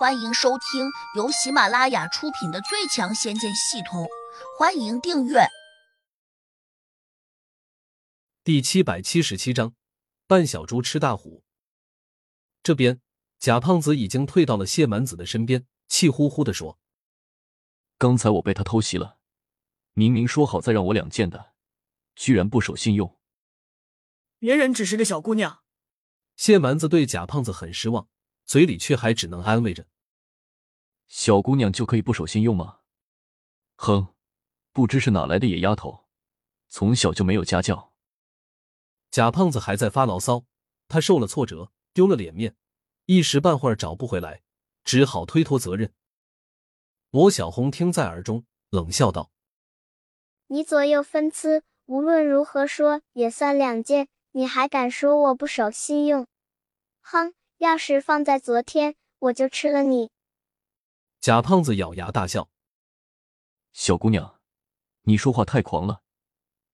欢迎收听由喜马拉雅出品的《最强仙剑系统》，欢迎订阅。第七百七十七章，扮小猪吃大虎。这边贾胖子已经退到了谢蛮子的身边，气呼呼的说：“刚才我被他偷袭了，明明说好再让我两剑的，居然不守信用。别人只是个小姑娘。”谢蛮子对贾胖子很失望，嘴里却还只能安慰着。小姑娘就可以不守信用吗？哼，不知是哪来的野丫头，从小就没有家教。贾胖子还在发牢骚，他受了挫折，丢了脸面，一时半会儿找不回来，只好推脱责任。罗小红听在耳中，冷笑道：“你左右分资，无论如何说也算两件，你还敢说我不守信用？哼，要是放在昨天，我就吃了你。”贾胖子咬牙大笑：“小姑娘，你说话太狂了，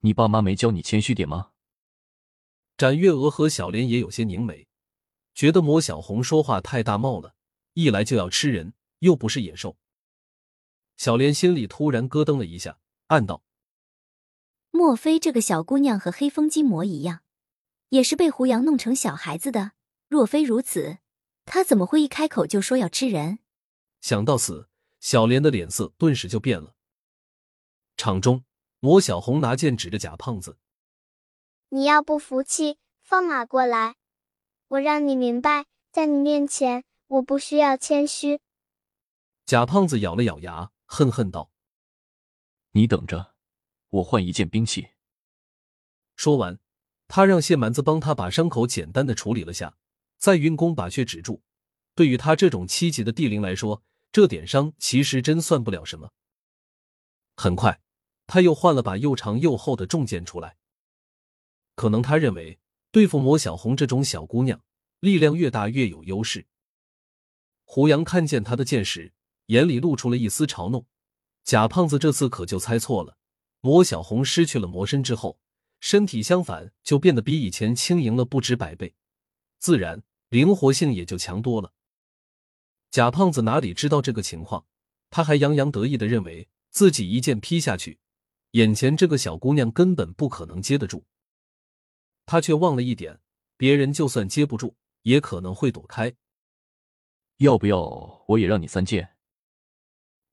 你爸妈没教你谦虚点吗？”展月娥和小莲也有些凝眉，觉得莫小红说话太大冒了，一来就要吃人，又不是野兽。小莲心里突然咯噔了一下，暗道：“莫非这个小姑娘和黑风金魔一样，也是被胡杨弄成小孩子的？若非如此，他怎么会一开口就说要吃人？”想到此，小莲的脸色顿时就变了。场中，罗小红拿剑指着贾胖子：“你要不服气，放马过来，我让你明白，在你面前，我不需要谦虚。”贾胖子咬了咬牙，恨恨道：“你等着，我换一件兵器。”说完，他让谢蛮子帮他把伤口简单的处理了下，在运功把血止住。对于他这种七级的地灵来说，这点伤其实真算不了什么。很快，他又换了把又长又厚的重剑出来。可能他认为对付魔小红这种小姑娘，力量越大越有优势。胡杨看见他的剑时，眼里露出了一丝嘲弄。贾胖子这次可就猜错了。魔小红失去了魔身之后，身体相反就变得比以前轻盈了不止百倍，自然灵活性也就强多了。贾胖子哪里知道这个情况，他还洋洋得意的认为自己一剑劈下去，眼前这个小姑娘根本不可能接得住。他却忘了一点，别人就算接不住，也可能会躲开。要不要我也让你三剑？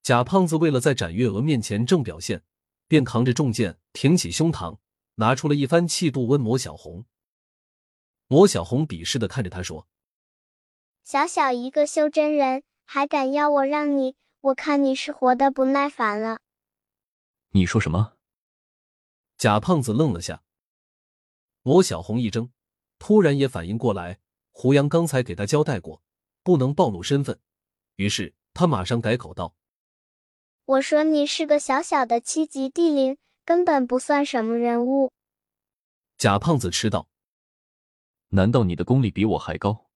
贾胖子为了在展月娥面前正表现，便扛着重剑，挺起胸膛，拿出了一番气度问魔小红。魔小红鄙视的看着他说。小小一个修真人，还敢要我让你？我看你是活的不耐烦了。你说什么？贾胖子愣了下。罗小红一怔，突然也反应过来，胡杨刚才给他交代过，不能暴露身份。于是他马上改口道：“我说你是个小小的七级地灵，根本不算什么人物。”贾胖子吃道：“难道你的功力比我还高？”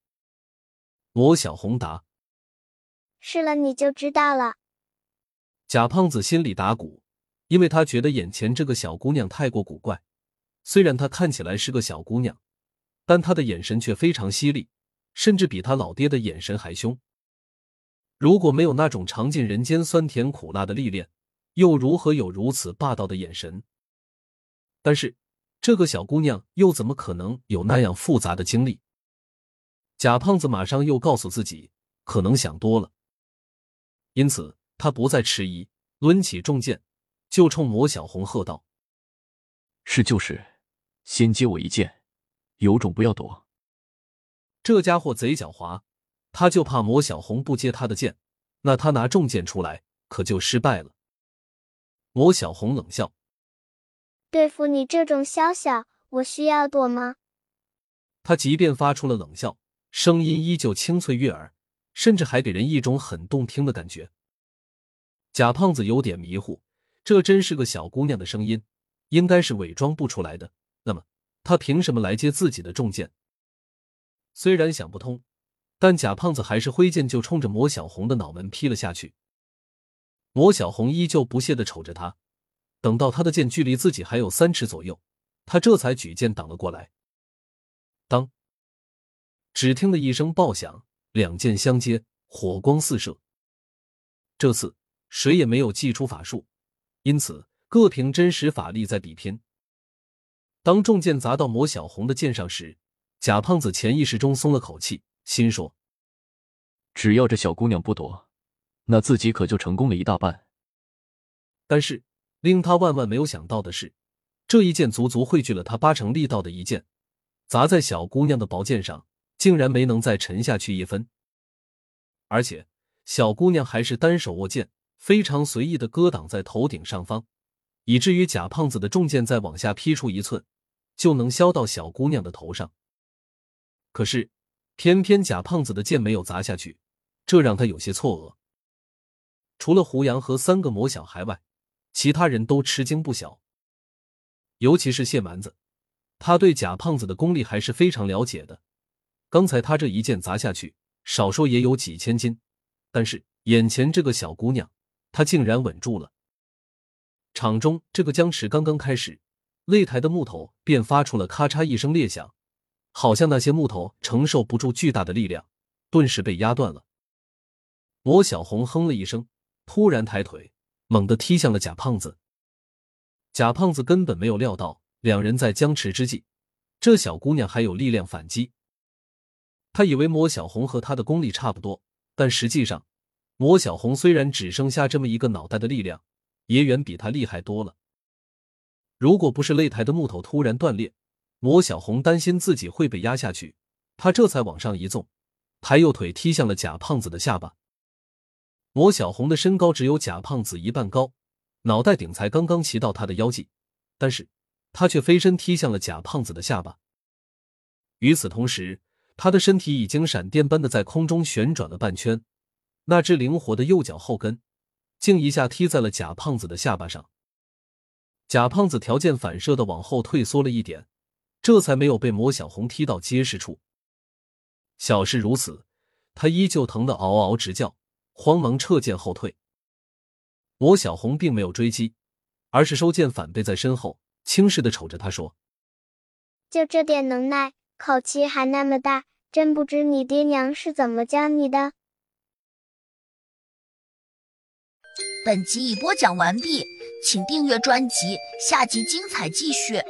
罗小红答：“试了你就知道了。”贾胖子心里打鼓，因为他觉得眼前这个小姑娘太过古怪。虽然她看起来是个小姑娘，但她的眼神却非常犀利，甚至比他老爹的眼神还凶。如果没有那种尝尽人间酸甜苦辣的历练，又如何有如此霸道的眼神？但是这个小姑娘又怎么可能有那样复杂的经历？贾胖子马上又告诉自己，可能想多了，因此他不再迟疑，抡起重剑就冲魔小红喝道：“是就是，先接我一剑，有种不要躲。”这家伙贼狡猾，他就怕魔小红不接他的剑，那他拿重剑出来可就失败了。魔小红冷笑：“对付你这种小小，我需要躲吗？”他即便发出了冷笑。声音依旧清脆悦耳，甚至还给人一种很动听的感觉。贾胖子有点迷糊，这真是个小姑娘的声音，应该是伪装不出来的。那么，她凭什么来接自己的重剑？虽然想不通，但贾胖子还是挥剑就冲着魔小红的脑门劈了下去。魔小红依旧不屑的瞅着他，等到他的剑距离自己还有三尺左右，他这才举剑挡了过来。当。只听得一声爆响，两剑相接，火光四射。这次谁也没有祭出法术，因此各凭真实法力在比拼。当重剑砸到魔小红的剑上时，贾胖子潜意识中松了口气，心说：“只要这小姑娘不躲，那自己可就成功了一大半。”但是令他万万没有想到的是，这一剑足足汇聚了他八成力道的一剑，砸在小姑娘的宝剑上，竟然没能再沉下去一分。而且小姑娘还是单手握剑，非常随意的搁挡在头顶上方，以至于贾胖子的重剑再往下劈出一寸，就能削到小姑娘的头上。可是偏偏贾胖子的剑没有砸下去，这让他有些错愕。除了胡杨和三个魔小孩外，其他人都吃惊不小。尤其是谢蛮子，他对贾胖子的功力还是非常了解的。刚才他这一剑砸下去。少说也有几千斤，但是眼前这个小姑娘，她竟然稳住了。场中这个僵持刚刚开始，擂台的木头便发出了咔嚓一声裂响，好像那些木头承受不住巨大的力量，顿时被压断了。魔小红哼了一声，突然抬腿，猛地踢向了贾胖子。贾胖子根本没有料到，两人在僵持之际，这小姑娘还有力量反击。他以为魔小红和他的功力差不多，但实际上，魔小红虽然只剩下这么一个脑袋的力量，也远比他厉害多了。如果不是擂台的木头突然断裂，魔小红担心自己会被压下去，他这才往上一纵，抬右腿踢向了贾胖子的下巴。魔小红的身高只有贾胖子一半高，脑袋顶才刚刚齐到他的腰际，但是他却飞身踢向了贾胖子的下巴。与此同时，他的身体已经闪电般的在空中旋转了半圈，那只灵活的右脚后跟竟一下踢在了贾胖子的下巴上。贾胖子条件反射的往后退缩了一点，这才没有被魔小红踢到结实处。小事如此，他依旧疼得嗷嗷直叫，慌忙撤剑后退。罗小红并没有追击，而是收剑反背在身后，轻视的瞅着他说：“就这点能耐。”口气还那么大，真不知你爹娘是怎么教你的。本集已播讲完毕，请订阅专辑，下集精彩继续。